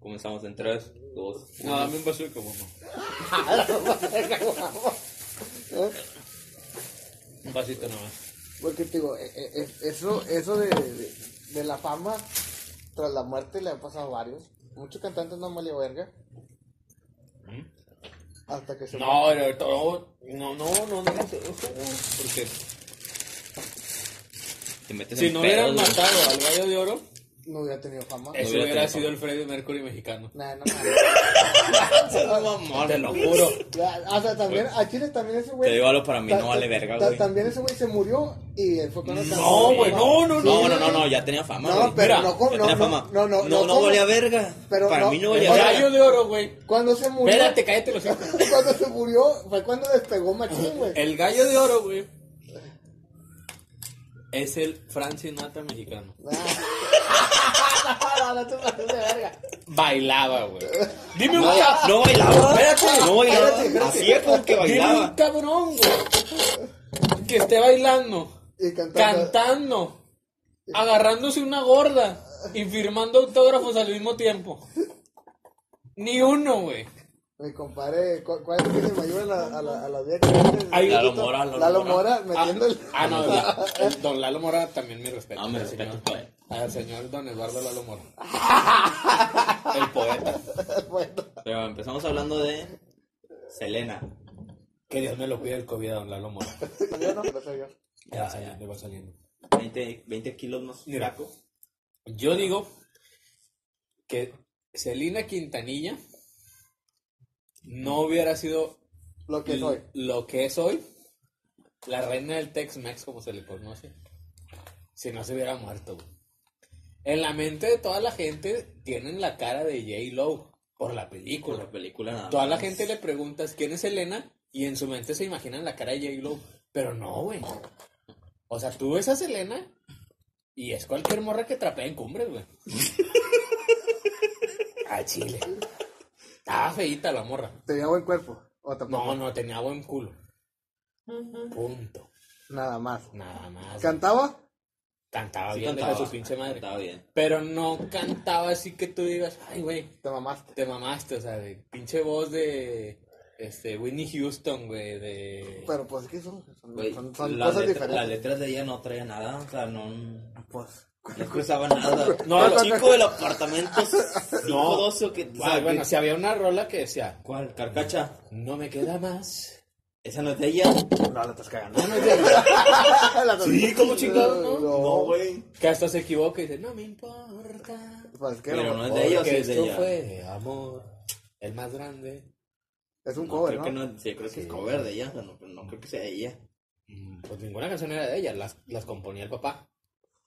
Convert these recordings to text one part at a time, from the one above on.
Comenzamos en 3, 2, No, dame un de como Un vasito nomás. Porque te digo, eh, eh, eh, eso, eso de, de, de la fama tras la muerte le ha pasado a varios. Muchos cantantes no han valido verga. Hasta que se No, no, no, no, no, no, porque Te metes si en no pedos, hubieran güey. matado al gallo de oro, no hubiera tenido fama. eso hubiera hubiera sido fama. el Freddie Mercury mexicano. Nah, no mames. Te lo juro. O sea, también, a Chile también ese güey. Te digo algo, para mí no vale verga, güey. También ese güey se murió y fue cuando No, güey, no, no, No, no, no, no, ya tenía fama, No, pero no, no, tenía no, fama. no, no, no, no, no valía verga. Pero para no- mí no valía sea, gallo verga. de oro, güey. Cuando se murió. Espérate, cállate los hijos. Cuando se murió fue cuando despegó Machín, güey. El gallo de oro, güey. Es el Frank Sinatra mexicano. Ah, no, no, te pases de verga. Bailaba, güey. Dime un No, cabrón. no bailaba. Espérate, no bailaba. espérate, espérate. Hacía como que Dime un bailaba. cabrón, güey. Que esté bailando, Y cantando. cantando, agarrándose una gorda y firmando autógrafos al mismo tiempo. Ni uno, güey. Mi compadre, ¿cu- ¿cuál es el que se me ayuda a la, a la, a la vieja Lalo Mora, Lalo Lalo Mora. Mora Ah, el. ah, no, la- el don Lalo Mora también mi respeto. Ah, al respeto, señor-. Al señor don Eduardo Lalo Mora. El poeta. bueno, Pero empezamos hablando de Selena. Que Dios me lo cuide el COVID a don Lalo Mora. yo no, yo. Ya va saliendo, va saliendo. 20, 20 kilos más Mira. Yo digo que Celina Quintanilla no hubiera sido Lo que soy. lo que es hoy, la reina del Tex-Mex, como se le conoce, si no se hubiera muerto. güey. En la mente de toda la gente tienen la cara de J. Lo por la película. la película nada Toda la gente le preguntas quién es Selena y en su mente se imaginan la cara de J. Lo, pero no, güey. O sea, tú ves a Selena y es cualquier morra que trapea en cumbres, güey. A Chile. Estaba feíta la morra. Tenía buen cuerpo. O tampoco. No, no, tenía buen culo. Punto. Nada más. Nada más. ¿Cantaba? Cantaba Sí bien cantaba. de su pinche madre. Estaba bien. Pero no cantaba así que tú digas, ay, güey, Te mamaste. te mamaste, o sea, de pinche voz de este Whitney Houston, güey, de Pero pues, ¿qué son? Son, Güey, son, cosas letra- las diferentes. letras de ella no traían nada, o sea, no, no expresaba nada. No, el chico del apartamento No. 512 o que, o sea, Ah, bueno, que- si había una rola que decía, ¿Cuál? Carcacha. no me queda más. Esa no es de ella. No, la estás cagando. No, no es de ella. La- Sí, ¿cómo chingado, no? No, güey. Que hasta se equivoca y dice, no me importa. Pues, ¿qué? Pero No, no es de ella, sí es de esto ella. fue amor, el más grande. Es un No, cover, creo ¿no? que no, sí, creo que es cover de ella, no, no creo que sea de ella. Mm, Pues ninguna canción era de ella, las, las componía el papá.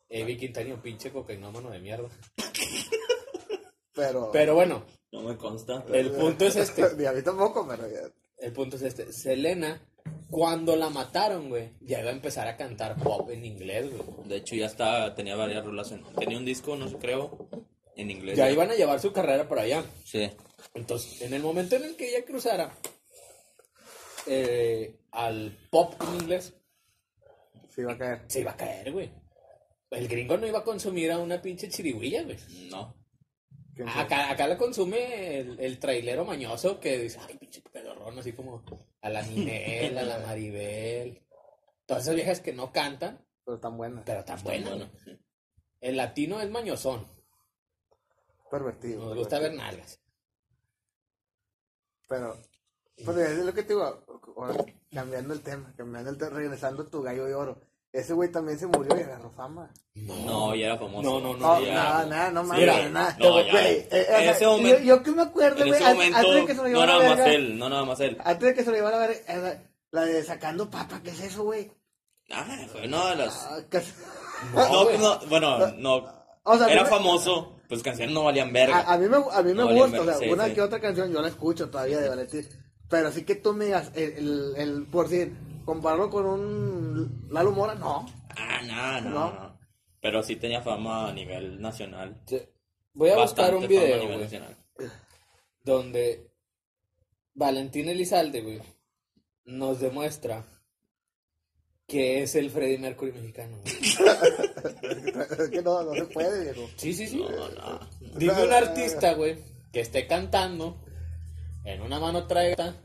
Evi Quintanilla, un pinche cocainómano de mierda. Pero. Pero bueno, No me consta. pero- el punto es este. Ni a mí tampoco, pero ya. El punto es este. Selena, cuando la mataron, güey, ya iba a empezar a cantar pop en inglés, güey. De hecho, ya está, tenía varias rolas. en- tenía un disco, no sé, creo, en inglés. Ya iban a llevar su carrera por allá. Sí. Entonces, en el momento en el que ella cruzara eh, al pop en inglés, Sí, va a caer. se iba a caer, güey. El gringo no iba a consumir a una pinche chirigüilla, güey. No. Acá, acá la consume el, el trailero mañoso que dice, ay, pinche pedorrón, así como a la Ninel, a la Maribel. Todas esas viejas que no cantan, Pero están buenas. pero tan buenas. Bueno, ¿no? El latino es mañosón. Pervertido. Nos gusta ver nalgas. Pero. Pero es lo que te digo. cambiando el tema, cambiando el tema, regresando a tu gallo de oro. Ese güey también se murió y agarró fama. no, ya era famoso. No, no, No, Sí, ya. nada, nada, no mames, nada. no, ya. Güey, eh, eh, En sea, ese momento- yo, yo que me acuerdo, güey, antes de que se lo no llevara nada a más él, no nada más él. antes de que se lo llevara a ver, eh, la, de sacando papa, ¿qué es eso, güey? Ah, fue una de las... Ah, No, güey. no, bueno, no. O sea, Era famoso, pues canciones no valían verga. A, a mí me, a mí me No gusta, o sea, sí, una sí. que otra canción yo la escucho todavía de Valentín. Pero así que tú me digas, el, el, el- por decir, compararlo con un Lalo Mora, no. Ah, no, no, ¿No? no. Pero sí tenía fama a nivel nacional. Voy a Bastante buscar un video, nivel güey, nacional. donde Valentín Elizalde, güey, nos demuestra que es el Freddie Mercury mexicano. güey. Es que no, no se puede, viejo. Sí, sí, sí. Dime un artista, güey, que esté cantando, en una mano traiga,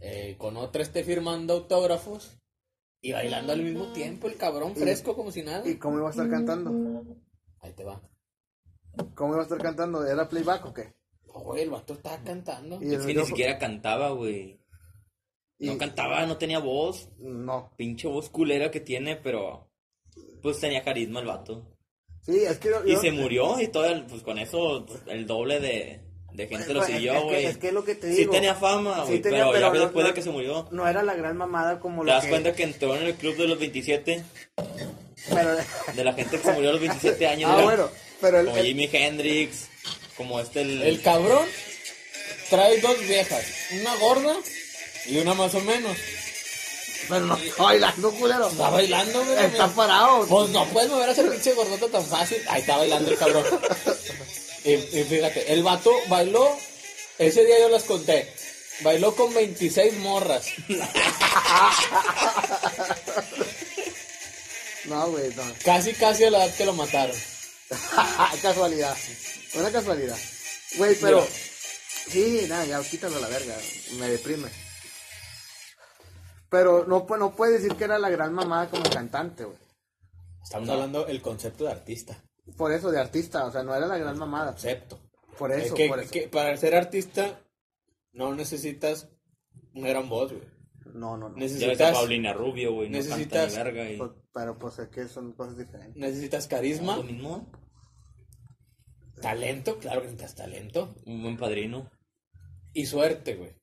eh, con otra esté firmando autógrafos y bailando al mismo tiempo, el cabrón fresco como si nada. ¿Y cómo iba a estar cantando? Ahí te va. ¿Cómo iba a estar cantando? ¿Era playback o qué? Oh, güey, el vato estaba cantando. Y Es que ni siquiera cantaba, güey. No y- cantaba, no tenía voz. No. Pinche voz culera que tiene, pero. Pues tenía carisma el vato. Sí, es que... yo- Y yo- se murió y todo, el- pues con eso, pues, el doble de, de gente lo Pues, es- siguió, es que- güey. es que es lo que te Sí digo. tenía fama, Sí güey, pero, ya no- después no- de que se murió. No era la gran mamada como ¿Te lo das que... cuenta que entró en el club de los 27? Pero... De la gente que se murió a los 27 años. ah, bueno, pero el... Como el- Jimi Hendrix, como este el... El cabrón trae dos viejas, una gorda y una más o menos. Pero no está bailando, culero. Está bailando, güey. Está parado. Pues no puedes mover a ese pinche gordota tan fácil. Ahí está bailando el cabrón. Y, y fíjate, el vato bailó, ese día yo las conté, bailó con 26 morras. No, güey, no. Casi, casi a la edad que lo mataron. casualidad. Una casualidad. Güey, pero... Mira. Sí, nada, ya quítalo a la verga. Me deprime. Pero no, no puedes decir que era la gran mamada como cantante, güey. Estamos hablando del concepto de artista. Por eso, de artista. O sea, no era la gran mamada. Concepto. Por Es eso, que, por eso. que para ser artista no necesitas una gran voz, güey. No, no, no. Ya Necesitas, Paulina Rubio, güey, no canta necesitas- ni verga y... Pues, pero pues es que son cosas diferentes. necesitas Lo carisma, mismo, talento, claro que necesitas talento. un buen padrino. Y suerte, güey.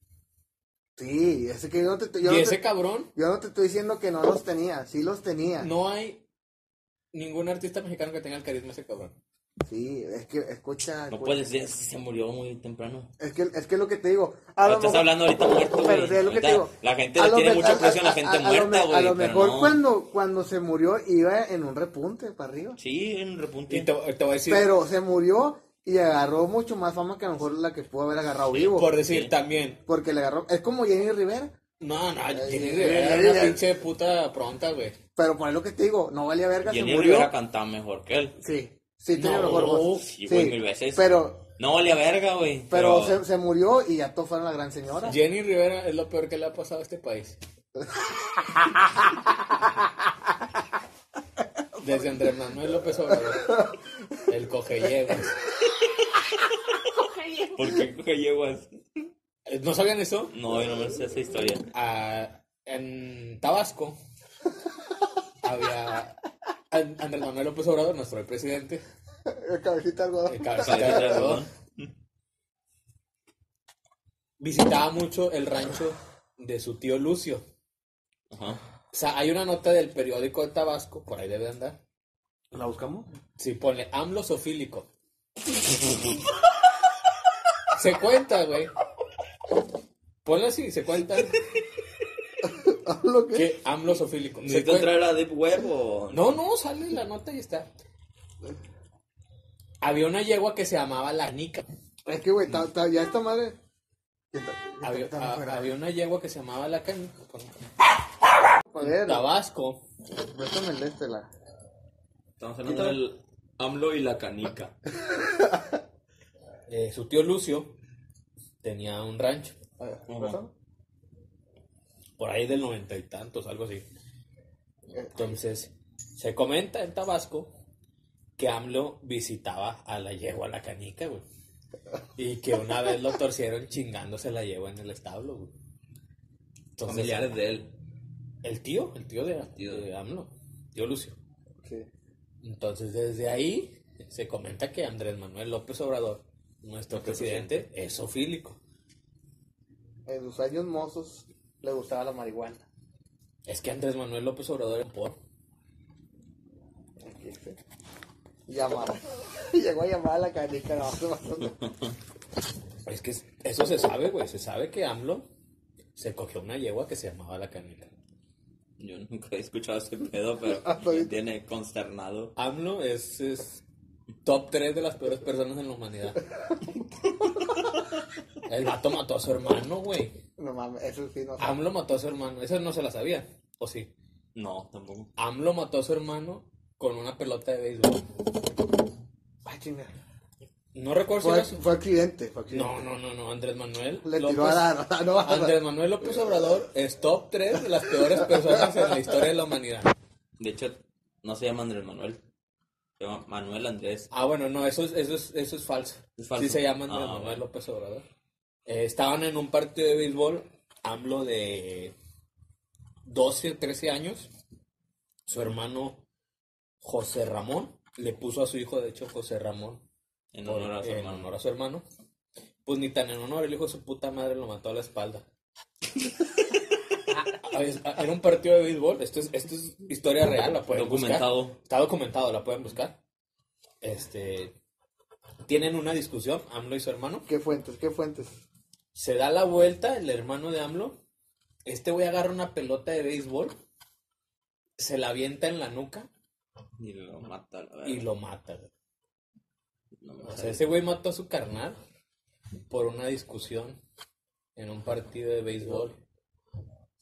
Sí, es que yo no te, yo y no ese te, cabrón, yo no te estoy diciendo que no los tenía. Sí los tenía. no hay ningún artista mexicano que tenga el carisma ese cabrón. Sí, es que escucha. No puedes decir, se murió muy temprano. Es que es que lo que te digo. A No lo estás mejor- hablando ahorita muerto, Pero sí, es lo que te digo. La gente A le lo tiene me- mucho aprecio a la gente a muerta, güey. A lo mejor no. cuando, cuando se murió iba en un repunte para arriba. Sí, en repunte. Y te, te voy a decir, Pero se murió y agarró mucho más fama que a lo mejor la que pudo haber agarrado vivo. por decir Sí. también, Porque le agarró. Es como Jenny Rivera. No, no, Jenny Rivera era una pinche puta pronta, güey. Pero por lo que te digo, no valía verga, Jenny se murió. Rivera cantaba mejor que él. Sí, sí, tenía No, mejor voz. sí, güey, mil veces. Pero, No valía verga, güey. pero, se, se murió y ya todos fueron la gran señora. Jenny Rivera es lo peor que le ha pasado a este país. Desde Andrés Manuel López Obrador. El cogelleguas. ¿Por qué coge yeguas? ¿No sabían eso? No, yo no me sé esa historia. Ah, en Tabasco había An- Andrés Manuel López Obrador, nuestro presidente, El cabecita de algodón. el cabecita de algodón, visitaba mucho el rancho de su tío Lucio. Ajá. O sea, hay una nota del periódico de Tabasco, por ahí debe andar. ¿La buscamos? Sí, ponle AMLO sofílico. se cuenta, güey. Ponle así, se cuenta ¿Lo que? que AMLO sofílico. Se ¿Necesitas cuenta- entrar a Deep Web o...? No, no, sale la nota y está. Había una yegua que se llamaba La Nica. Es que, güey, ya esta madre. ya Había, a- una yegua que se llamaba La Canica. Joder, Tabasco. préstame el de este, la. Estamos hablando del AMLO y la canica. eh, su tío Lucio tenía un rancho. Por ahí del noventa y tantos, algo así. Eh, Entonces, se comenta en Tabasco que AMLO visitaba a la yegua La Canica, güey. Y que una vez lo torcieron chingándose la yegua en el establo, güey. Entonces, Familiares de él. El tío, el tío de, tío. de AMLO, tío Lucio. Sí. Entonces, desde ahí se comenta que Andrés Manuel López Obrador, nuestro presidente, es sofílico. En sus años mozos le gustaba la marihuana. Es que Andrés Manuel López Obrador es por. Llamaba. Llegó a llamar a la canica. Es que eso se sabe, güey. Se sabe que AMLO se cogió una yegua que se llamaba la canica. Yo nunca he escuchado ese pedo, pero me tiene consternado. AMLO es, es top 3 de las peores personas en la humanidad. El vato mató a su hermano, güey. No mames, eso sí no sé. AMLO mató a su hermano. Esa no se la sabía. ¿O sí? No, tampoco. AMLO mató a su hermano con una pelota de béisbol. Ay, chinga. No recuerdo si Fue, era su- fue accidente. Fue accidente. No, no, no, no, Andrés Manuel. Le López- tiró a la. No, Andrés Manuel López Obrador es top 3 de las peores personas en la historia de la humanidad. De hecho, no se llama Andrés Manuel. Manuel Andrés. Ah, bueno, no, eso es, eso es, eso es falso. Es falso. Sí se llama Andrés Ah, Manuel bueno. López Obrador. Eh, estaban en un partido de béisbol, AMLO de 12, 13 años. Su hermano José Ramón le puso a su hijo, de hecho, José Ramón, En por- honor a su en hermano. honor a su hermano. Pues ni tan en honor, el hijo de su puta madre lo mató a la espalda. Era un partido de béisbol, esto es, esto es historia real, la pueden Documentado. buscar. Está documentado, la pueden buscar. Este, tienen una discusión, AMLO y su hermano. ¿Qué fuentes? ¿Qué fuentes? Se da la vuelta el hermano de AMLO. Este güey agarra una pelota de béisbol, se la avienta en la nuca Y lo mata, la y lo mata. No O sea, ese güey mató a su carnal por una discusión en un partido de béisbol.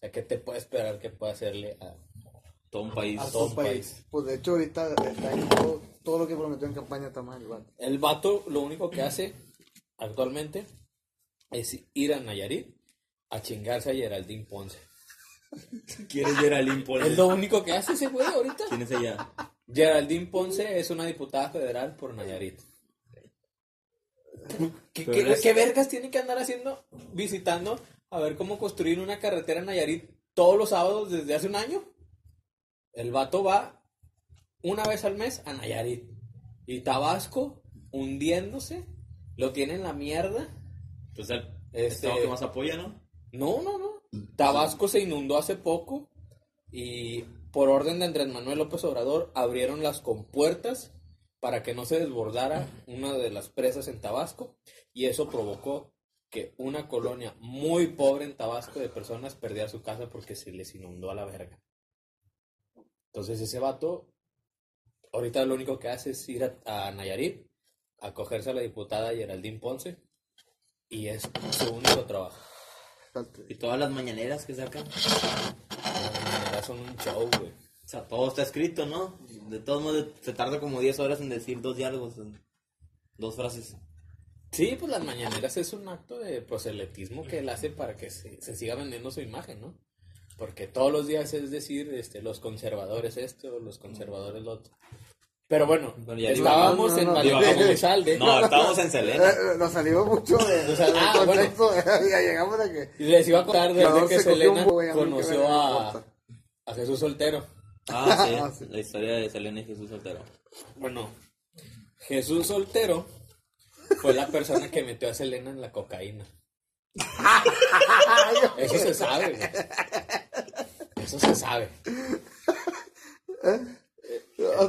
Sea, ¿qué te puede esperar que pueda hacerle a... Todo un país. A todo todo un país. país. Pues de hecho, ahorita está en todo, todo lo que prometió en campaña está mal, igual. El vato lo único que hace actualmente es ir a Nayarit a chingarse a Geraldine Ponce. ¿Quieres ver al Impol? Es lo único que hace ese güey ahorita. ¿Quién es ella? Geraldine Ponce es una diputada federal por Nayarit. ¿Qué, Pero qué- eres- qué vergas tiene que andar haciendo? Visitando a ver cómo construir una carretera en Nayarit todos los sábados desde hace un año. El vato va una vez al mes a Nayarit. Y Tabasco hundiéndose. Lo tiene en la mierda. Pues el Este- estado que más apoya, ¿no? No, no, no. Tabasco se inundó hace poco y por orden de Andrés Manuel López Obrador abrieron las compuertas para que no se desbordara una de las presas en Tabasco y eso provocó que una colonia muy pobre en Tabasco de personas perdiera su casa porque se les inundó a la verga. Entonces ese vato ahorita lo único que hace es ir a, a Nayarit a cogerse a la diputada Geraldine Ponce y es su único trabajo. Y todas las mañaneras que sacan. Las mañaneras son un show, güey. O sea, todo está escrito, ¿no? De todos modos, se tarda como 10 horas en decir dos diálogos, dos frases. Sí, pues las mañaneras es un acto de proselitismo que él hace para que se, se siga vendiendo su imagen, ¿no? Porque todos los días es decir, este, los conservadores esto, los conservadores lo otro. Pero bueno, Pero ya estábamos no, no, en. Elizalde. No, estábamos en Eh, Selena. eh, nos salimos mucho de, O sea, del ah, bueno. contexto, ya llegamos a que... Y les iba a contar desde que un Selena que conoció a Jesús Soltero. Ah, sí, Ah, sí. La historia de Selena y Jesús Soltero. Bueno, Jesús Soltero fue la persona que metió a Selena en la cocaína. Eso se sabe, güey. Eso se sabe. Ah,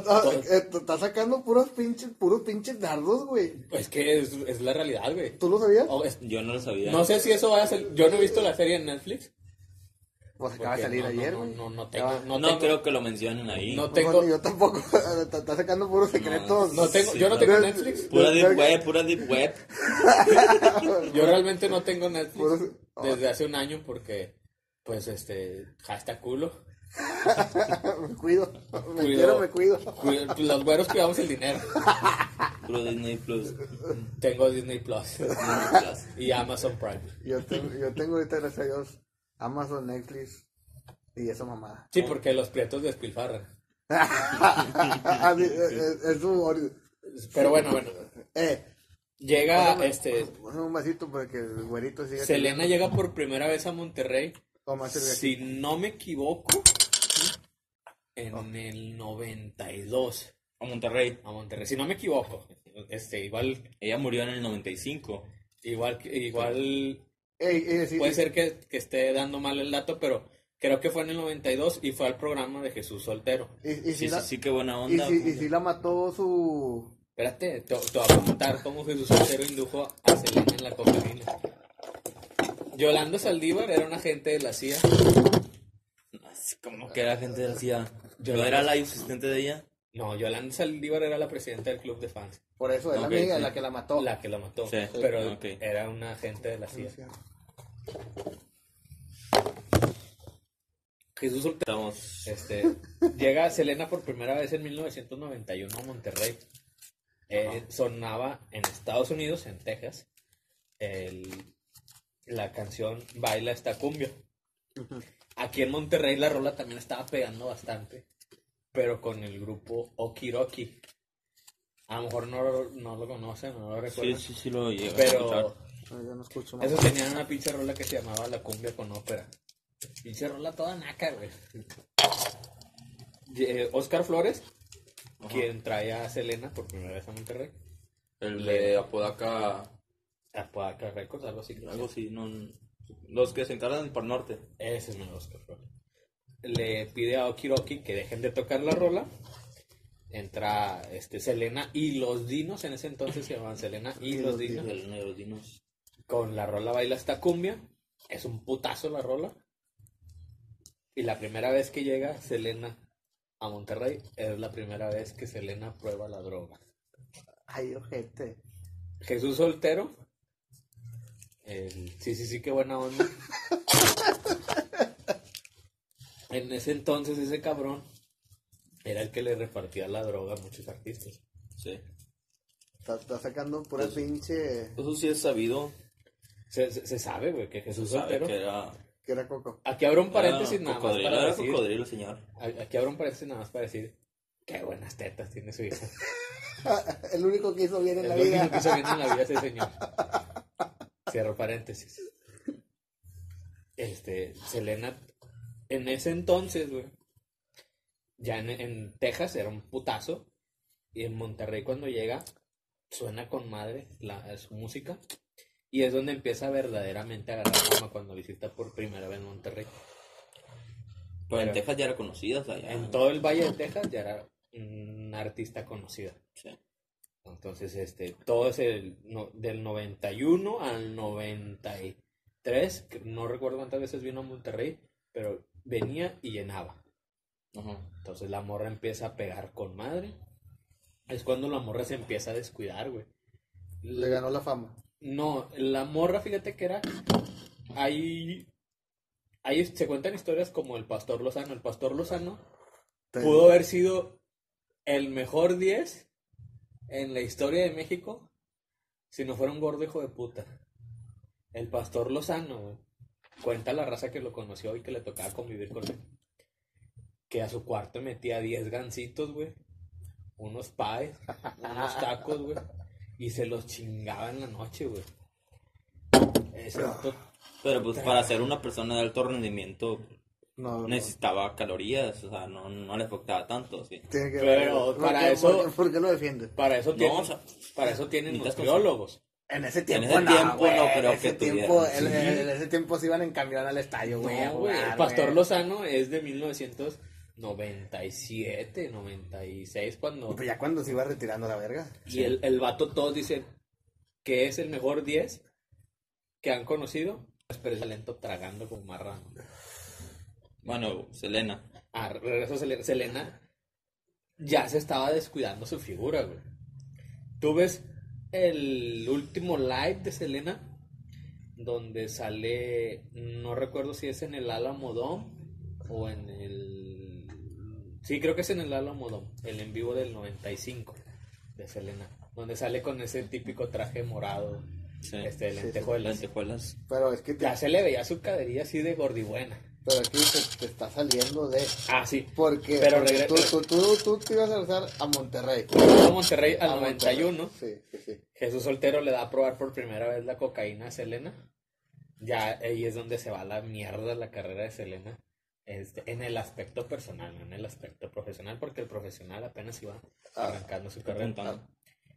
ah, eh, Está sacando puros pinches, puros pinches dardos, güey. Pues que es, es la realidad, güey. ¿Tú lo sabías? Es- Yo no lo sabía. no sé si eso vaya a ser. Yo no he visto la serie en Netflix. Pues acaba de salir no, ayer, no, güey. no, no tengo. va. No, No tengo, creo que lo mencionen ahí. no Pues, tengo, bueno, yo tampoco. Está sacando puros secretos. no tengo, Sí, yo no tengo Netflix. Pura deep web, pura deep web. Yo realmente no tengo Netflix desde hace un año porque, pues, este, hashtag culo. me cuido. Me Cuido. quiero, me cuido. Los güeros cuidamos el dinero. Puro Disney Plus. Tengo Disney Plus Disney Plus. y Amazon Prime. Yo tengo, yo tengo ahorita, gracias a Dios, Amazon, Netflix y esa mamada. Sí, porque los prietos despilfarran. Es, es- es su Pero bueno, bueno. Eh, Llega, pásame- este, pásame un vasito para que el güerito siga. Selena llega por primera vez a Monterrey. Si no me equivoco, en el 92 A Monterrey. a Monterrey. Si no me equivoco, este, igual, Ella murió en el 95. igual, que- igual Ey, ey, sí, puede sí. ser que, que esté dando mal el dato, pero creo que fue en el 92 y fue al programa de Jesús Soltero. Y, y si Sí, la, sí, qué buena y onda. si- y si la mató su. Espérate, te, te voy a contar cómo Jesús Soltero indujo a Selena en la cocaína. Yolanda Saldívar era una agente de la CIA. Así como que la gente decía. Yo Yo- era la asistente de ella. No, Yolanda Saldívar era la presidenta del club de fans. Por eso, es la amiga sí. la que la mató. La que la mató. Sí, pero ok. era una agente de la CIA. Jesús Soltero. Estamos. Este, llega Selena por primera vez en 1991 a Monterrey. Eh, sonaba en Estados Unidos, en Texas, el- la canción Baila esta cumbia. Aquí en Monterrey la rola también estaba pegando bastante, pero con el grupo Okiroki. A lo mejor no, no lo conocen, no lo Sí, recuerdan. sí, sí lo llegué a pero escuchar. No, yo no escucho más. esos tenían una pinche rola que se llamaba La cumbia con ópera. Pinche rola toda naca, güey. Eh, Oscar Flores, Ajá. quien trae a Selena por primera vez a Monterrey. El de Apodaca, A Podaca Records, algo así. algo así, no. Los que se encargan del Par Norte. Ese es mi Oscar Flores. Le pide a Okiroki que dejen de tocar la rola. Entra este, Selena y los Dinos, en ese entonces se llamaban Selena y, los los Dinos. Negro dinos. Con la rola Baila esta cumbia. Es un putazo la rola. Y la primera vez que llega Selena a Monterrey es la primera vez que Selena prueba la droga. Ay, ojete. Jesús soltero. El, sí, sí, sí, qué buena onda. en ese entonces ese cabrón era el que le repartía la droga a muchos artistas. Sí. Está, está sacando pura Pues- pinche. Eso sí es sabido. Se, se- se sabe, güey, que Jesús Sabe soltero. que era. Que era coco. Aquí abro un paréntesis era nada más para era decir. cocodrilo, señor. Aquí abro un paréntesis nada más para decir. Qué buenas tetas tiene su hijo. El único que hizo bien en Es la lo único vida. que hizo bien en la vida ese señor. Cierro paréntesis. Este, Selena, en ese entonces, güey, ya en, en Texas era un putazo. Y en Monterrey cuando llega, suena con madre la, su música. Y es donde empieza verdaderamente a agarrar fama cuando visita por primera vez Monterrey. Pero en Texas ya era conocida, o sea, ya. En todo el Valle de Texas ya era una artista conocida. Sí. Entonces, este, todo es el, no- del 91 al 93, que no recuerdo cuántas veces vino a Monterrey, pero venía y llenaba. Ajá. Entonces la morra empieza a pegar con madre. Es cuando la morra se empieza a descuidar, güey. Le ganó la fama. No, la morra, fíjate que era. Ahí. Ahí se cuentan historias como el Pastor Lozano. El Pastor Lozano pudo haber sido el mejor 10 en la historia de México si no fuera un gordo hijo de puta. El Pastor Lozano, güey, cuenta la raza que lo conoció y que le tocaba convivir con él. Que a su cuarto metía 10 gancitos, güey. Unos pies, unos tacos, güey. Y se los chingaba en la noche, güey. Vato- Pero pues para ser una persona de alto rendimiento No, no. necesitaba calorías, o sea, no, no le afectaba tanto, sí. Tiene que Pero ¿Por para qué- eso- ¿por qué, por lo defiende? para eso tienen, o sea, para eso tienen nutriólogos. En ese tiempo, tiempo, En ese tiempo güey, no creo en ese que tiempo, sí. en ese tiempo se iban en camión al estadio, güey. No, güey. jugar, El Pastor güey. Lozano es de 1997, 96, cuando. Pues ya cuando se iba retirando la verga. Y el, el vato, todos dicen que es el mejor 10 que han conocido. Pero es talento tragando como marrano. Bueno, Selena. Ah, regreso a Sele- Selena. Ya se estaba descuidando su figura, güey. Tú ves el último live de Selena, donde sale, no recuerdo si es en el Alamo Dome o en el... Sí, creo que es en el Alamo Dome, el en vivo del 95 de Selena, donde sale con ese típico traje morado, Sí. este, sí, lentejuelas. Lentejuelas. Pero es que te, Ya se le veía su cadería así de gordibuena. Pero aquí te, te está saliendo de. Ah, sí. Porque, Pero porque regre- tú, tú, tú, tú te ibas a regresar a Monterrey. A Monterrey al A Monterrey. 91. Sí, sí, sí. Jesús Soltero le da a probar por primera vez la cocaína a Selena. Ya ahí es donde se va la mierda la carrera de Selena. Este, en el aspecto personal, no en el aspecto profesional, porque el profesional apenas iba Ah, arrancando su carrera. apuntando.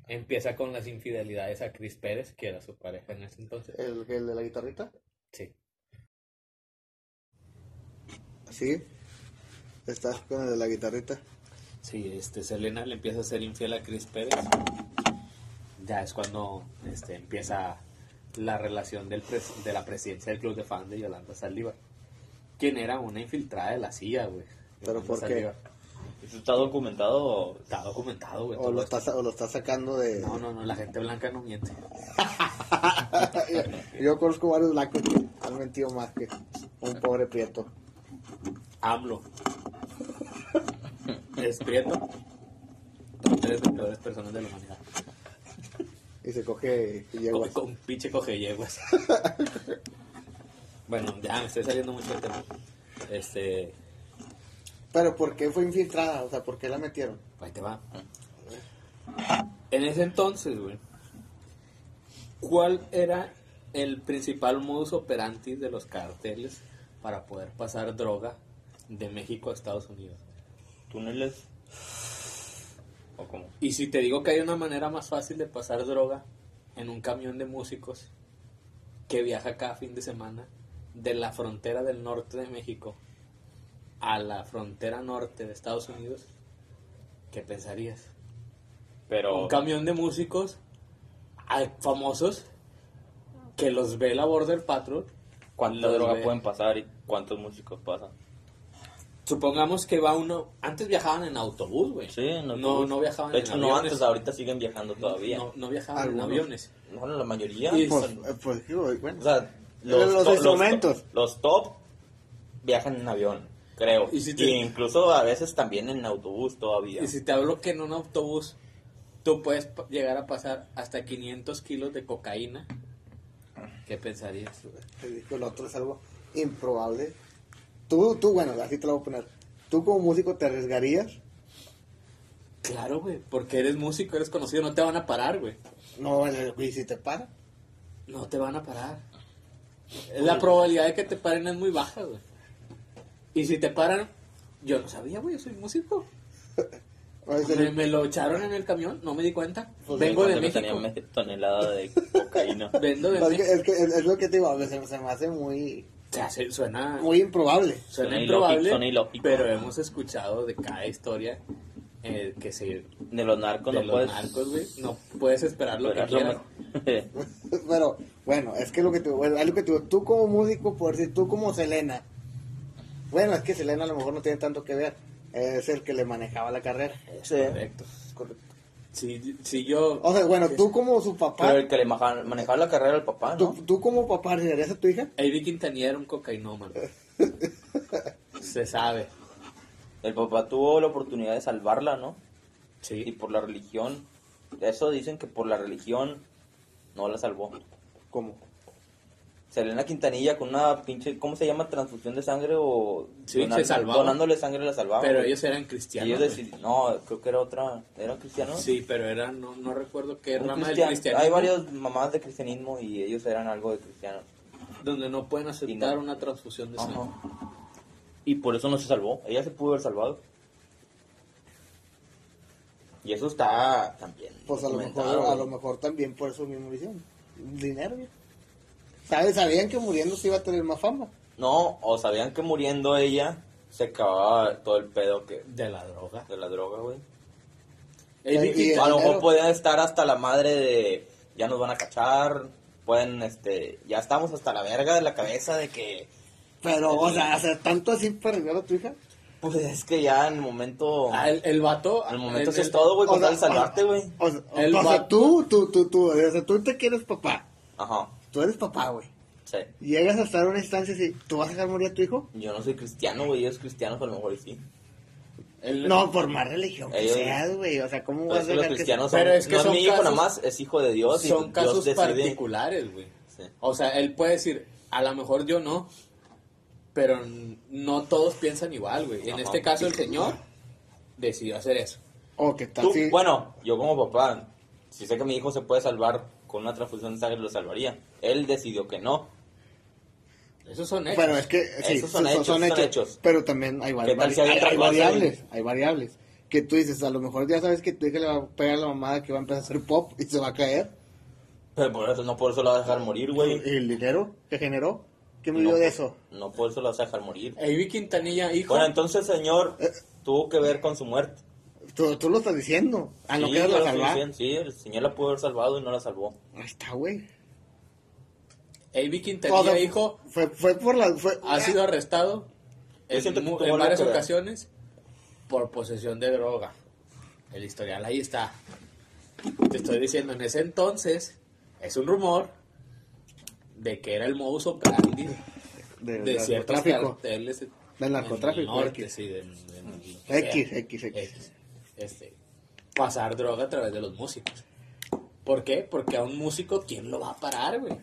Empieza con las infidelidades a Chris Pérez, que era su pareja en ese entonces. ¿El, el de la guitarrita? Sí. Sí. Estás con el de la guitarrita. Sí, este, Selena le empieza a ser infiel a Chris Pérez. Ya es cuando este, empieza la relación del pres- de la presidencia del club de fans de Yolanda Saldívar. Quien era una infiltrada de la CIA, güey. ¿Pero por qué? ¿Eso está documentado? Está documentado, güey. O lo, estás, o lo estás sacando de. No, no, no, la gente blanca no miente. Yo conozco varios blancos que han mentido más que un pobre prieto. AMLO. Es prieto. Tres de las peores personas de la humanidad. Y se coge yeguas. Con, con pinche coge yeguas. bueno, ya me estoy saliendo mucho del tema. Este. Pero ¿por qué fue infiltrada? O sea, ¿por qué la metieron? Ahí te va. En ese entonces, güey, ¿cuál era el principal modus operandi de los carteles para poder pasar droga de México a Estados Unidos? ¿Túneles? ¿O cómo? Y si te digo que hay una manera más fácil de pasar droga en un camión de músicos que viaja cada fin de semana de la frontera del norte de México a la frontera norte de Estados Unidos, ¿qué pensarías? Pero... un camión de músicos famosos que los ve la Border Patrol. ¿Cuánta droga ve. pueden pasar y cuántos músicos pasan? Supongamos que va uno. Antes viajaban en autobús, güey. Sí, en no, autobús. no viajaban De en hecho, no aviones. antes, ahorita siguen viajando todavía. No, no viajaban en aviones. Bueno, la mayoría. Y- Pues, eh, pues bueno. O sea, Los to- instrumentos. Los, top viajan en avión, creo. Y Y si te- incluso a veces también en autobús todavía. Y si te hablo que en un autobús tú puedes llegar a pasar hasta 500 kilos de cocaína, ¿qué pensarías? El otro es algo improbable. Tú, tú, bueno, así te lo voy a poner. ¿Tú como músico te arriesgarías? Claro, güey, porque eres músico, eres conocido, no te van a parar, güey. No, eh, y si te para. No te van a parar. La probabilidad de que te paren es muy baja, güey. Y si te paran, yo no sabía, güey, yo soy músico. Me, lo echaron en el camión, no me di cuenta. Pues, Vengo de ¿Cuánto tenía México. media tonelada de cocaína? Vendo de es, que, es, que es- es lo que te digo, a veces se me hace muy, sea, se- suena, muy improbable. suena Suena improbable, ilógico, suena ilógico. pero hemos escuchado de cada historia eh, que se... De los narcos de no los puedes... narcos, güey, no puedes esperar lo que quieras. Pero, bueno, es que lo que es lo que te digo, tú como músico, por decir, tú como Selena. Bueno, es que Selena a lo mejor no tiene tanto que ver. Es el que le manejaba la carrera. Correcto. Si, si yo... O sea, bueno, tú como su papá, Pero el que le maja- manejaba la carrera al papá, ¿no? tú, tú como papá, ¿arriesgarías a tu hija? Avi Quintanilla era un cocainómano. Se sabe. El papá tuvo la oportunidad de salvarla, ¿no? Y Sí. por la religión. Eso dicen que por la religión no la salvó. ¿Cómo? Selena Quintanilla con una pinche, ¿cómo se llama? Transfusión de sangre o Sí, se salvaba. donándole sangre la salvaba. Pero ellos eran Y cristianos. ellos decidi- no, creo que era otra, ¿era cristiano? Sí, pero era, no, no recuerdo qué Un rama del cristian- cristianismo. Hay varios mamás de cristianismo y ellos eran algo de cristianos. Donde no pueden aceptar no. una transfusión de sangre. Ajá. Y por eso no se salvó. Ella se pudo haber salvado. Y eso está también. Pues a lo mejor, a lo mejor también por eso mismo lo hicieron. Dinero. ¿Sabes? Sabían que muriendo se iba a tener más fama. No, o sabían que muriendo ella se acababa todo el pedo que De la droga. de la droga, güey. Y- Quintanilla- A lo mejor podían estar hasta la madre de ya nos van a cachar, pueden este, ya estamos hasta la verga de la cabeza de que Pero, o sea, hacer tanto así para arriesgar a tu hija. pues es que ya en el momento Ah, el, el vato. al momento eso es todo, güey, O con sea, tal de salvarte, güey. O, sea, El o sea, vato- tú, tú, tú, tú, o sea, tú te quieres papá. Ajá. Tú eres papá, güey. Sí. Llegas a estar en una instancia así, ¿tú vas a dejar morir a tu hijo? Yo no soy cristiano, güey, ellos cristianos a lo mejor y sí. el- No, por más religión que Ellos- seas, güey. O sea, ¿cómo vas a dejar que son, Pero es que no son es mi hijo nada más, es hijo de Dios y son casos particulares, güey. Sí. O sea, él puede decir, a lo mejor yo no, pero n- no todos piensan igual, güey. En este caso, el señor decidió hacer eso. O que tal Tú, si... Bueno, yo como papá, si sé que mi hijo se puede salvar con una transfusión de sangre, lo salvaría. Él decidió que no. Esos son hechos. Bueno, es que sí, Esos son son, hechos, son son hechos, hechos. Pero también hay, vari- ¿Qué tal si hay hay- variables. ahí? Hay variables. Que tú dices, a lo mejor ya sabes que tu hija le va a pegar a la mamada que va a empezar a hacer pop y se va a caer. Pero por eso, no por eso la vas a dejar morir, güey. ¿Y el dinero que generó? ¿Qué me No, dio de por- eso? No por eso la vas a dejar morir. Avi Quintanilla, hijo. Bueno, entonces, señor, Eh. tuvo que ver con su muerte. Tú, tú lo estás diciendo. A lo Sí, que yo es la lo salvar. diciendo, Sí, el señor la pudo haber salvado y no la salvó. Ahí está, güey. Avi Quintanilla, O sea, hijo, Fue, fue por la... Fue, ha sido arrestado en, que en varias que ocasiones por posesión de droga. El historial ahí está. Te estoy diciendo, en ese entonces, es un rumor de que era el modus operandi de, de de ciertos tráfico. carteles Del narcotráfico. el norte, X. sí, del- del- X, X, X. X. Este, pasar droga a través de los músicos. ¿Por qué? Porque a un músico, ¿quién lo va a parar, güey?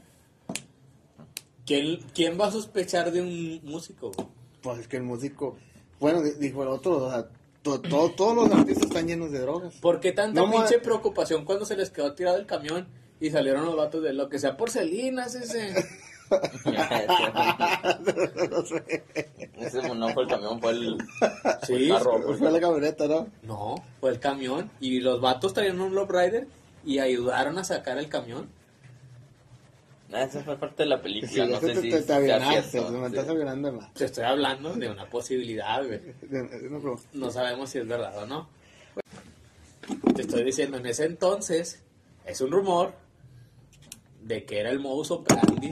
¿Quién, ¿Quién va a sospechar de un músico, güey? Pues es que el músico. Bueno, di- dijo el otro, o sea, to- to- todos los artistas están llenos de drogas. ¿Por qué tanta No, pinche preocupación cuando se les quedó tirado el camión y salieron los vatos de lo que sea porcelinas ese? Ese no fue el camión, fue el, Sí, carro. Pues fue la camioneta, ¿no? No, fue el camión y los vatos traían un lowrider y ayudaron a sacar el camión. Ah, Esa fue parte de la Sí, película, no sé te, si te, te avionaste, cierto, me sí. estás avionando más. Te estoy hablando de una posibilidad, güey. No, sabemos si es verdad o no. Te estoy diciendo, en ese entonces es un rumor de que era el modus operandi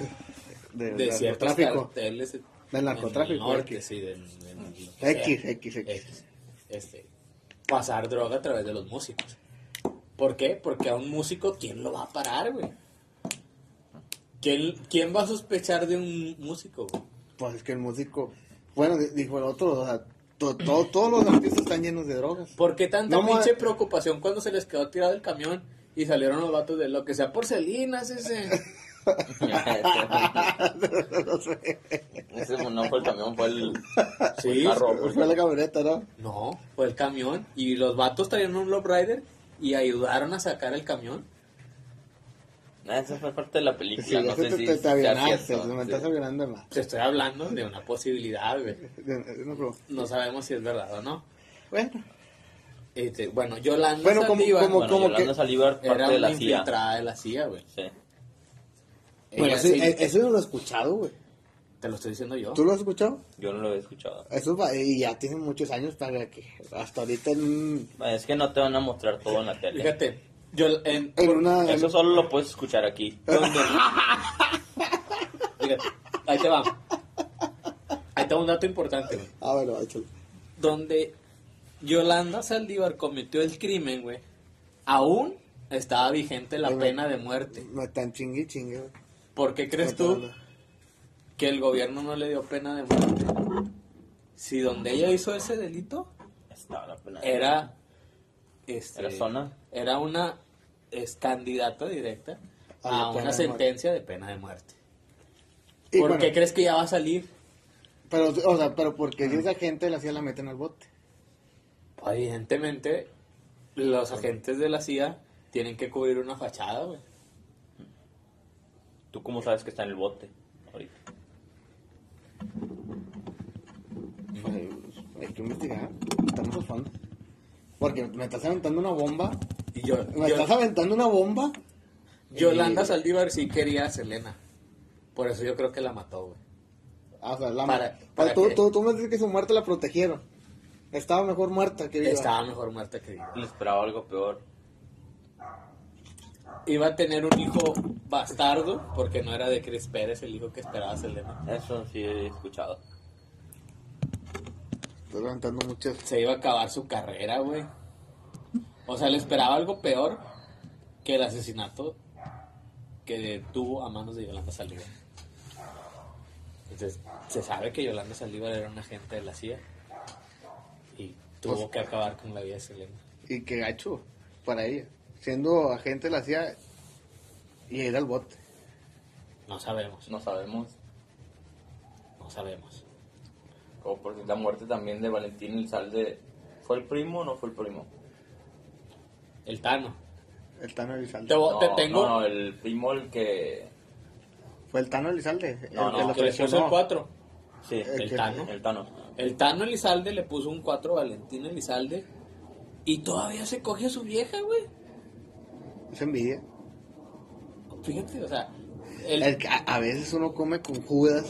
de, de de ciertos carteles Del narcotráfico, norte, sí, del, del- del- X, X, X. Este, pasar droga a través de los músicos. ¿Por qué? Porque a un músico, ¿quién lo va a parar, güey? ¿Quién, ¿Quién va a sospechar de un músico, güey? Pues es que el músico. Bueno, di- dijo el otro, o sea, to- to- todos los artistas están llenos de drogas. ¿Por qué tanta No, pinche preocupación cuando se les quedó tirado el camión y salieron los vatos de lo que sea porcelinas ese? no sé. Ese no fue el camión, fue el, Sí, carro. Pues fue la camioneta, ¿no? no, fue el camión y los vatos traían un lowrider y ayudaron a sacar el camión. Ah, Esa fue parte de la película, Sí, no sé te, si te, te avionaste, cierto, me estás avionando más. Te estoy hablando de una posibilidad, güey. No, No sabemos si es verdad o no. Bueno, Este, bueno, Yolanda Bueno, como- Saldívar como- Bueno, Yolanda Saldívar, parte era de la CIA. infiltrada de la CIA, güey. Sí. Bueno eso, sí- eso yo no lo he escuchado, güey. Te lo estoy diciendo yo. ¿Tú lo has escuchado? Yo no lo he escuchado. Eso va- y ya tiene muchos años para que hasta ahorita en, Es que no te van a mostrar todo en la tele. Fíjate, yo en, en una... Eso solo lo puedes escuchar aquí. Fíjate, ahí te va. Ahí te va un dato importante, güey. Ah, bueno, échalo. Donde Yolanda Saldívar cometió el crimen, güey, aún estaba vigente la pena de muerte. Me están chingue chingue, güey. ¿Por qué crees tú que el gobierno no le dio pena de muerte? Si donde ella hizo ese delito Estaba la pena. era este, Era zona. era una es candidata directa A una de sentencia de pena de muerte. Y ¿Por bueno, qué crees que ya va a salir? Pero, o sea, pero porque si esa gente la CIA la meten al bote. Pues, evidentemente, los agentes de la CIA tienen que cubrir una fachada, güey. ¿Tú cómo sabes que está en el bote? Ahorita. Ay, Hay que investigar. Estamos a fondo. Porque me estás aventando una bomba. Y yo, Me yo- estás aventando una bomba. Yolanda Y- Saldívar sí quería a Selena. Por eso yo creo que la mató, güey. Ah, o sea, la Para- para tú, tú, tú me dices que su muerte la protegieron. Estaba mejor muerta que viva. Estaba mejor muerta que viva. Le esperaba algo peor. Iba a tener un hijo bastardo, porque no era de Chris Pérez el hijo que esperaba Selena. Eso sí he escuchado. Estoy levantando muchas. Se iba a acabar su carrera, güey. O sea, le esperaba algo peor que el asesinato que tuvo a manos de Yolanda Saldívar. Entonces, se sabe que Yolanda Saldívar era un agente de la CIA y tuvo Pues- que acabar con la vida de Selena. Y qué gacho para ella. Siendo agente de la CIA y ir al bote. No sabemos, No sabemos. no sabemos. Como por la muerte también de Valentín Elizalde. ¿Fue el primo o no fue el primo? El Tano. El Tano Elizalde. Te, No, te tengo no, no, el primo el que... Fue el Tano Elizalde. No, el no, que lo que le puso el traicionó. 4. Sí, El El que- Tano. el Tano. El Tano Elizalde le puso un 4 a Valentín Elizalde y todavía se coge a su vieja, güey. Es envidia. Fíjate, o sea, el, El que a, a veces uno come con Judas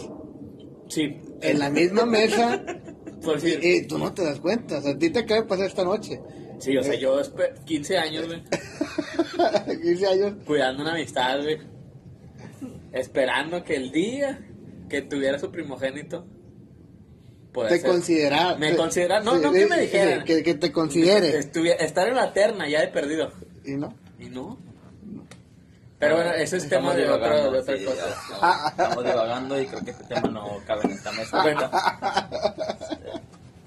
sí, en la misma mesa por y, y tú no te das cuenta. O sea, a ti te acaba de pasar esta noche. sí, o sea, yo espe- 15 años, güey, 15 años. cuidando una amistad, güey, esperando que el día que tuviera su primogénito Te ser- considera. me te- considera, no, sí, no que me dijeran, que, que te considere. estuviera- estar en la terna ya de perdido. Y no. Y no. Pero bueno, ese es tema de otra, de otra sí, cosa. ya, estamos- Estamos divagando y creo que este tema no cabe en esta mesa. Bueno.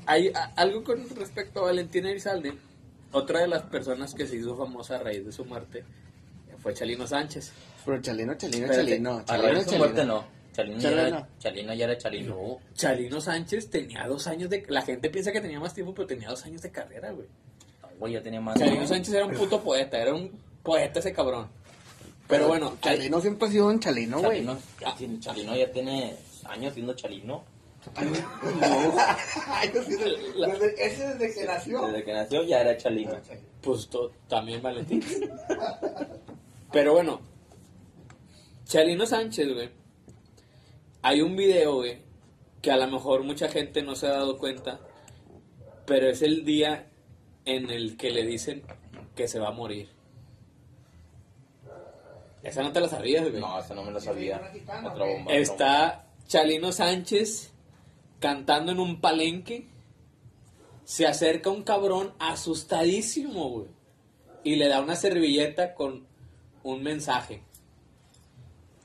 Hay a- algo con respecto a Valentina Elizalde. Otra de las personas que se hizo famosa a raíz de su muerte fue Chalino Sánchez. Pero Chalino, Chalino, Espérate, Chalino. A Chalino, raíz de su muerte Chalino. no. Chalino, Chalino. Ya era, Chalino ya era Chalino. No, Chalino Sánchez tenía dos años de... La gente piensa que tenía más tiempo, pero tenía dos años de carrera, güey. No, güey, ya tenía más. Chalino Sánchez era un puto poeta, era un poeta ese cabrón. Pero bueno, Chal- Chalino siempre ha sido un Chalino, güey. Chalino, ya tiene- Chalino ya tiene años siendo Chalino. Sí, desde- Ese desde que nació. Desde que nació ya era Chalino. pues to- también Valentín. Pero bueno, Chalino Sánchez, güey. Hay un video, güey, que a lo mejor mucha gente no se ha dado cuenta, pero es el día en el que le dicen que se va a morir. Esa no te la sabías, güey. No, eso no me lo sabía. Otra bomba. Está Chalino Sánchez cantando en un palenque. Se acerca un cabrón asustadísimo, güey. Y le da una servilleta con un mensaje.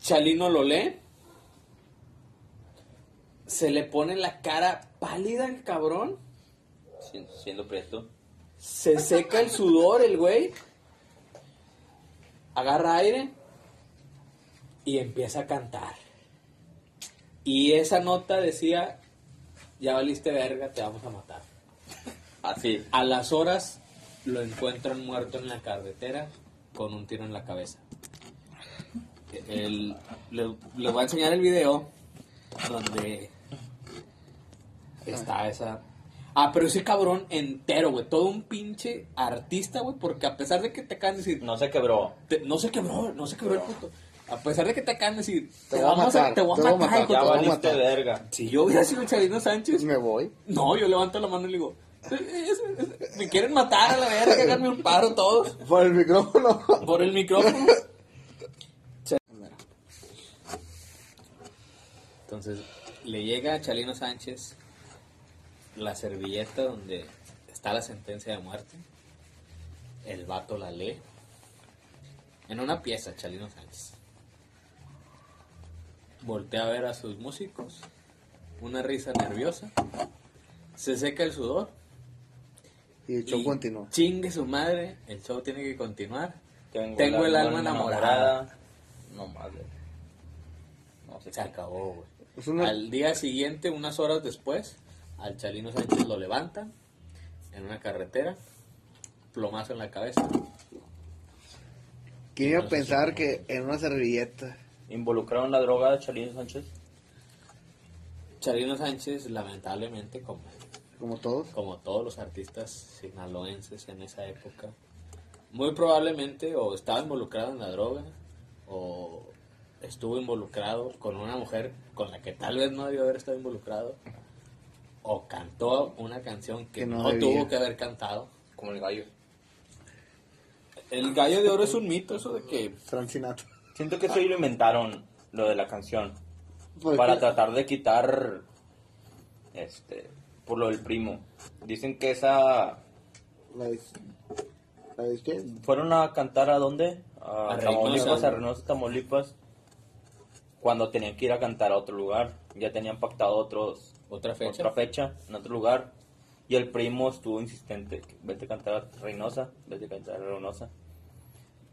Chalino lo lee. Se le pone la cara pálida al cabrón. Si- Siendo presto. Se seca el sudor el güey. Agarra aire. Y empieza a cantar. Y esa nota decía, ya valiste verga, te vamos a matar. Así. A las horas lo encuentran muerto en la carretera con un tiro en la cabeza. El- le, le voy a enseñar el video donde está esa... Ah, pero ese cabrón entero, güey. Todo un pinche artista, güey. Porque a pesar de que te acaban de decir... No se quebró. te- no se quebró, no se quebró el puto. A pesar de que te acaban de decir... Te Te, voy a vamos a, matar, te voy te a voy a matar, matar, Ya te valiste verga. Si yo hubiera sido Chalino Sánchez... Me voy. No, yo levanto la mano y le digo, "Eh, es- es- me quieren matar a la verga, háganme un paro todos Por el micrófono. por el micrófono. Entonces, le llega a Chalino Sánchez la servilleta donde está la sentencia de muerte. El vato la lee. En una pieza, Chalino Sánchez. Voltea a ver a sus músicos. Una risa nerviosa. Se seca el sudor. Y el show y continuó. Chingue su madre, el show tiene que continuar. Tengo, Tengo el alma enamorada. No madre. No Se acabó, güey. Una- Al día siguiente, unas horas después, al Chalino Sánchez lo levantan en una carretera, plomazo en la cabeza. ¿Quién iba a pensar que en una servilleta? ¿Involucraron la droga de Chalino Sánchez? Chalino Sánchez, lamentablemente, como, Como todos. como todos los artistas sinaloenses en esa época, muy probablemente o estaba involucrado en la droga o estuvo involucrado con una mujer con la que tal vez no debió haber estado involucrado o cantó una canción que, Que no tuvo que haber cantado. Como el gallo. El gallo de oro es un mito, eso de que Frank Sinatra. Siento que eso lo inventaron, lo de la canción. ¿Por Para tratar de quitar, este, por lo del primo. Dicen que esa, ¿La de, la de qué? fueron a cantar a dónde? A, A Tamaulipas, Reynosa. a Reynosa, Tamaulipas. Cuando tenían que ir a cantar a otro lugar. Ya tenían pactado otros, otra fecha. otra fecha en otro lugar. Y el primo estuvo insistente. Vete a cantar a Reynosa, vete a cantar a Reynosa.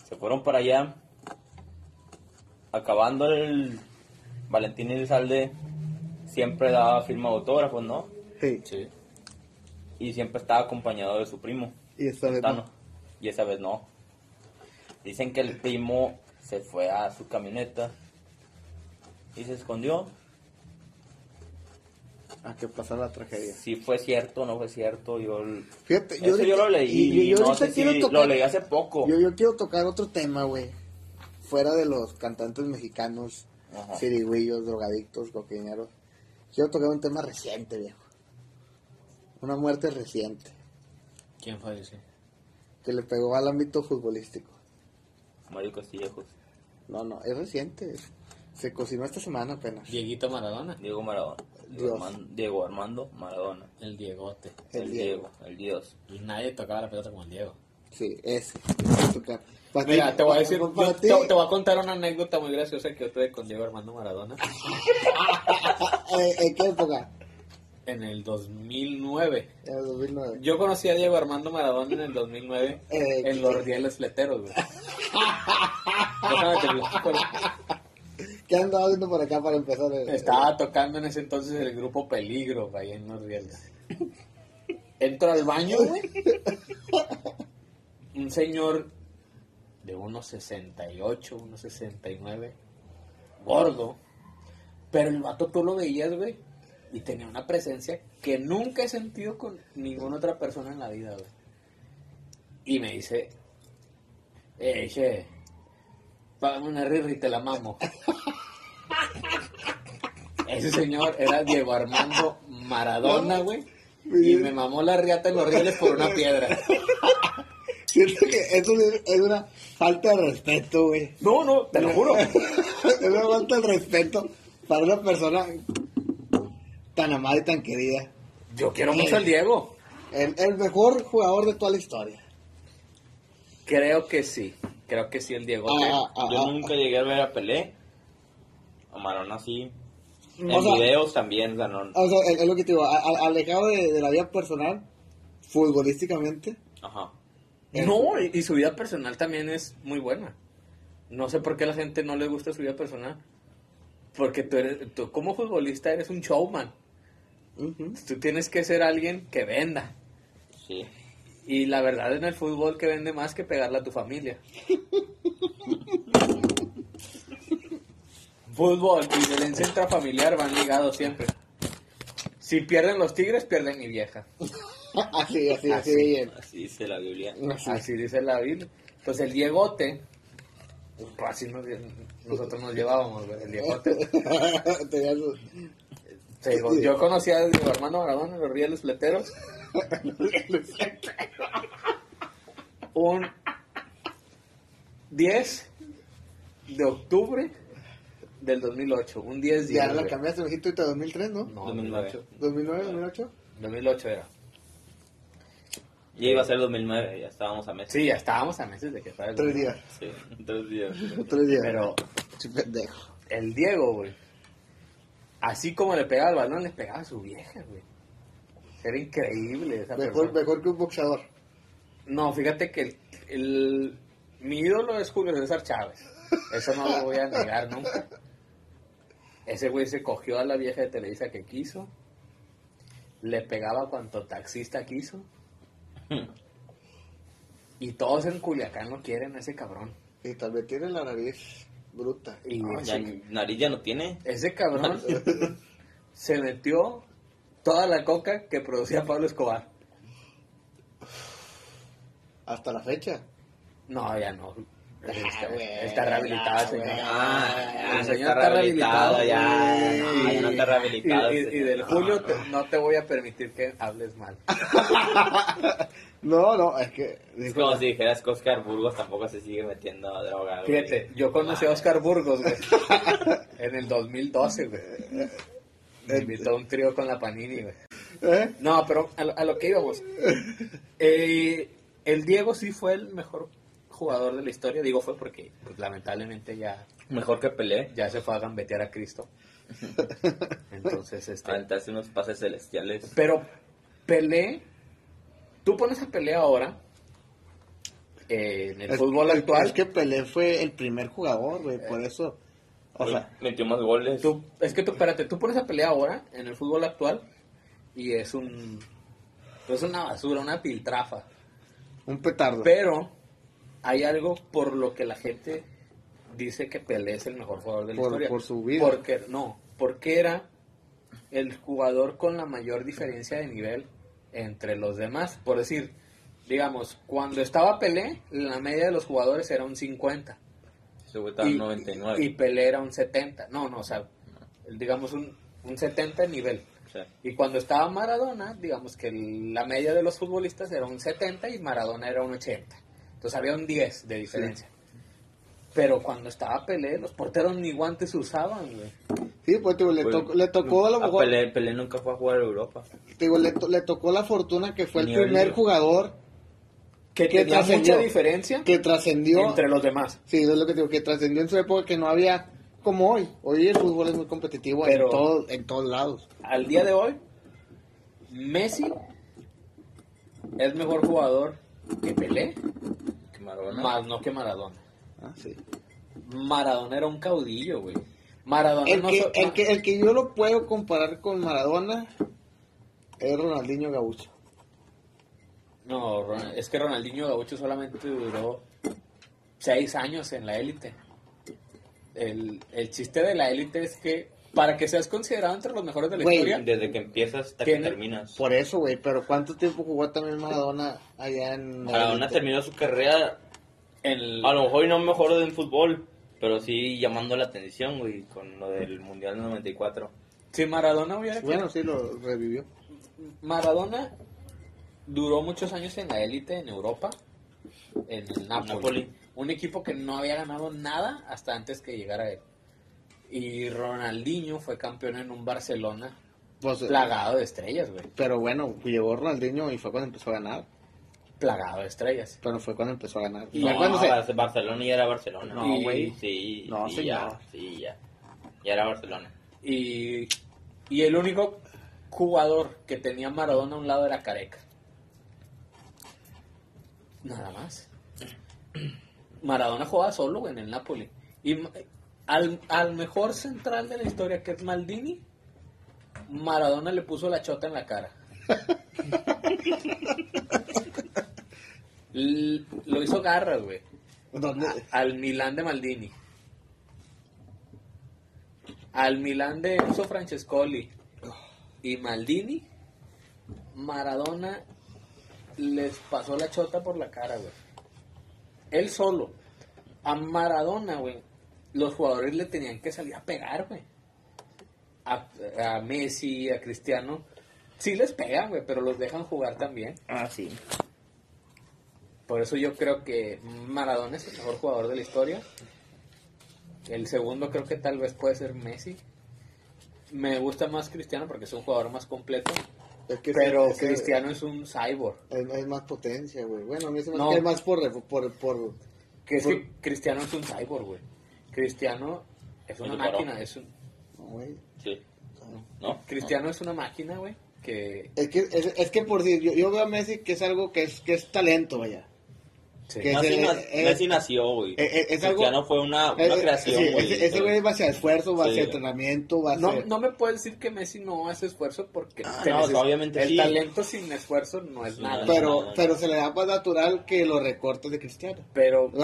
Se fueron para allá. Acabando el Valentín Elizalde siempre daba firma de autógrafos, ¿no? Sí. Sí. Y siempre estaba acompañado de su primo. Y esta vez no. Y esa vez no. Dicen que el primo se fue a su camioneta y se escondió. A que pasara la tragedia. Si fue cierto o no fue cierto, yo... Fíjate, Eso yo lo leí, y- y yo no sé quiero si tocar- lo leí hace poco. Yo, yo quiero tocar otro tema, güey. Fuera de los cantantes mexicanos, Ajá. cirigüillos, drogadictos, coquineros. Quiero tocar un tema reciente, viejo. Una muerte reciente ¿Quién falleció? que le pegó al ámbito futbolístico. Mario Castillejos, No, no, es reciente. Se cocinó esta semana apenas. Dieguito Maradona. Diego Maradona, Diego, Dios. Armando, Diego Armando Maradona, El Diegote. El el, Diego. Diego. el Dios. Y nadie tocaba la pelota como el Diego. Sí, ese. Mira, te voy a decir, yo- te, te voy a contar una anécdota muy graciosa que yo tuve con Diego Armando Maradona ¿En qué época? en el 2009. En el 2009. Yo conocí a Diego Armando Maradona en el 2009 Eh, en los rieles fleteros, güey. ¿Qué andaba haciendo por acá para empezar? el- Estaba tocando en ese entonces el grupo Peligro, ahí en los rieles. Entro al baño, güey. Un señor de unos 68, unos 69, gordo. Pero el vato tú lo veías, güey. Y tenía una presencia que nunca he sentido con ninguna otra persona en la vida, güey. Y me dice, eh, che, págame una rirri y te la mamo. Ese señor era Diego Armando Maradona, güey. Y me mamó la riata en los rieles por una piedra. Siento que eso es, es una falta de respeto, güey. No, no, te lo juro. es una falta de respeto para una persona tan amada y tan querida. Yo quiero mucho al Diego. El, el mejor jugador de toda la historia. Creo que sí. Creo que sí, el Diego. Ah, ah, Yo ah, nunca llegué a ver a Pelé. A Maradona sí. En O sea- videos también, o sea, no- O sea, es, es lo que te digo, alejado de, de la vida personal, futbolísticamente. Ajá. No, y, y su vida personal también es muy buena. No sé por qué a la gente no le gusta su vida personal. Porque tú, eres, tú como futbolista eres un showman. Tú tienes que ser alguien que venda. Sí. Y la verdad en el fútbol que vende más que pegarle a tu familia. fútbol y violencia intrafamiliar van ligados siempre. Si pierden los tigres, pierden mi vieja. Así, así, así, Así. de bien. Así dice la Biblia. Así. Así dice la Biblia. Entonces el Diegote, pues así nos- nosotros nos llevábamos, el Diegote. Tenía su- Te digo, yo conocí a Diego Armando Maradona en los rieles fleteros. Un 10 de octubre del 2008. Un 10 Ya días. la cambiaste, me dijiste ahorita 2003, ¿no? No, 2008. 2009, 2008. 2008 era. Ya iba a ser 2009, ya estábamos a meses. Sí, ya estábamos a meses de que fuera el Tres días. Sí, tres días. Tres días. Pero pendejo. el Diego, güey, así como le pegaba el balón, le pegaba a su vieja, güey. Era increíble esa Mejor, persona. mejor que un boxeador. No, fíjate que el, el- mi ídolo es Julio César Chávez. Eso no lo voy a negar nunca. Ese güey se cogió a la vieja de Televisa que quiso. Le pegaba cuanto taxista quiso. Y todos en Culiacán lo quieren a ese cabrón. Y tal vez tiene la nariz bruta. Y No, ese, ya nariz ya no tiene. ese cabrón se metió toda la coca que producía Pablo Escobar. Hasta la fecha. No, ya no. Está, güey, está rehabilitado el ah, señor. güey. Ah, El no señor está rehabilitado, ya. No, ya no está rehabilitado. Y, y- ese y del señor. Julio te- no te voy a permitir que hables mal. No, no, es que. Es como si dijeras que Oscar Burgos tampoco se sigue metiendo a droga. güey. Fíjate, yo conocí a Oscar Burgos, güey, en el 2012, güey. Me invitó a un trío con la Panini, güey. ¿Eh? No, pero a lo, a lo que íbamos. Eh, el Diego sí fue el mejor jugador de la historia. Digo fue porque pues, lamentablemente ya, Mejor que Pelé. ya se fue a gambetear a Cristo. Entonces, este... Aventarse unos pases celestiales. Pero Pelé, tú pones a Pelé ahora eh, en el Es- fútbol actual. Es que Pelé fue el primer jugador, güey, por eso. O sea, Metió más goles. Tú, es que tú, espérate, tú pones a Pelé ahora en el fútbol actual y es un. Es una basura, una piltrafa. un petardo. Pero hay algo por lo que la gente dice que Pelé es el mejor jugador de la Por- historia. por su vida. Porque, no, porque era el jugador con la mayor diferencia de nivel entre los demás. Por decir, digamos, cuando estaba Pelé, la media de los jugadores era un 50. Ese güey estaba en 99. y Pelé era un 70. No, no, o sea, digamos un, un 70 de nivel. Y cuando estaba Maradona, digamos que la media de los futbolistas era un 70 y Maradona era un 80. Entonces había un 10 de diferencia. Pero cuando estaba Pelé, los porteros ni guantes usaban, güey. Sí, pues digo, le, Pues, tocó, le tocó a lo a mejor. Pelé, Pelé nunca fue a jugar a Europa. Digo, le, to- le tocó la fortuna que fue el primer jugador que que tenía mucha diferencia Que trascendió. entre los demás. Sí, es lo que digo, que trascendió en su época que no había como hoy. Hoy el fútbol es muy competitivo Pero- en, todo, en todos lados. Al día de hoy, Messi es mejor jugador que Pelé, Que Maradona. más no que Maradona. Ah, sí. Maradona era un caudillo, güey. Maradona El no que, so- el, que, el que yo lo puedo comparar con Maradona es Ronaldinho Gaucho. No, es que Ronaldinho Gaucho solamente duró seis años en la élite. El, el chiste de la élite es que para que seas considerado entre los mejores de la Güey, historia, Desde que empiezas hasta que terminas. Por eso, güey. Pero ¿cuánto tiempo jugó también Maradona allá en... Maradona terminó su carrera, el, a lo mejor y no mejor en fútbol, pero sí llamando la atención, güey, con lo del Mundial del 94. si Maradona hubiera Bueno, sí, lo revivió. Maradona duró muchos años en la élite en Europa, en el Napoli, Napoli. un equipo que no había ganado nada hasta antes que llegara él. Y Ronaldinho fue campeón en un Barcelona Pues, plagado de estrellas, güey. pero bueno, llegó Ronaldinho y fue cuando empezó a ganar. Plagado de estrellas. Pero fue cuando empezó a ganar. Y no, cuando se- Bar- Barcelona ya era Barcelona. No, güey. Sí, No, sí, señor. ya, sí, ya. Ya era Barcelona. Y, y el único jugador que tenía Maradona a un lado era Careca. Nada más. Maradona jugaba solo güey, en el Napoli. Y al, al mejor central de la historia, que es Maldini, Maradona le puso la chota en la cara. L- lo hizo garras, güey. ¿Dónde? Al Milán de Maldini. Al Milán de Enzo Francescoli. Y Maldini, Maradona les pasó la chota por la cara, güey. Él solo. A Maradona, güey. Los jugadores le tenían que salir a pegar, güey. A, a Messi, a Cristiano. Sí les pegan, güey, pero los dejan jugar también. Ah, sí. Por eso yo creo que Maradona es el mejor jugador de la historia. El segundo creo que tal vez puede ser Messi. Me gusta más Cristiano porque es un jugador más completo. Es que Pero Cristiano es un cyborg. Es, es más potencia, güey. Bueno, a mí se me hace No. que es más por... por, por Que es Por- que Cristiano es un cyborg, güey. Cristiano es una ¿Es un máquina. Es un, no, güey. Sí. ¿No? Cristiano es una máquina, güey. Que, Es que, es, es que por decir, yo, yo veo a Messi que es algo que es, que es talento, vaya. sí. Que- Messi, Ese- na- es- Messi nació, güey. es algo- Cristiano fue una, una creación, sí, güey. ese, güey va hacia esfuerzo, va Sí. hacia entrenamiento, va No, hacia... no me puedes decir que Messi no hace esfuerzo porque Ah, no, neces- obviamente el sí. talento sin esfuerzo no es Sí, nada. pero, no. pero se le da más natural que los recortes de Cristiano. pero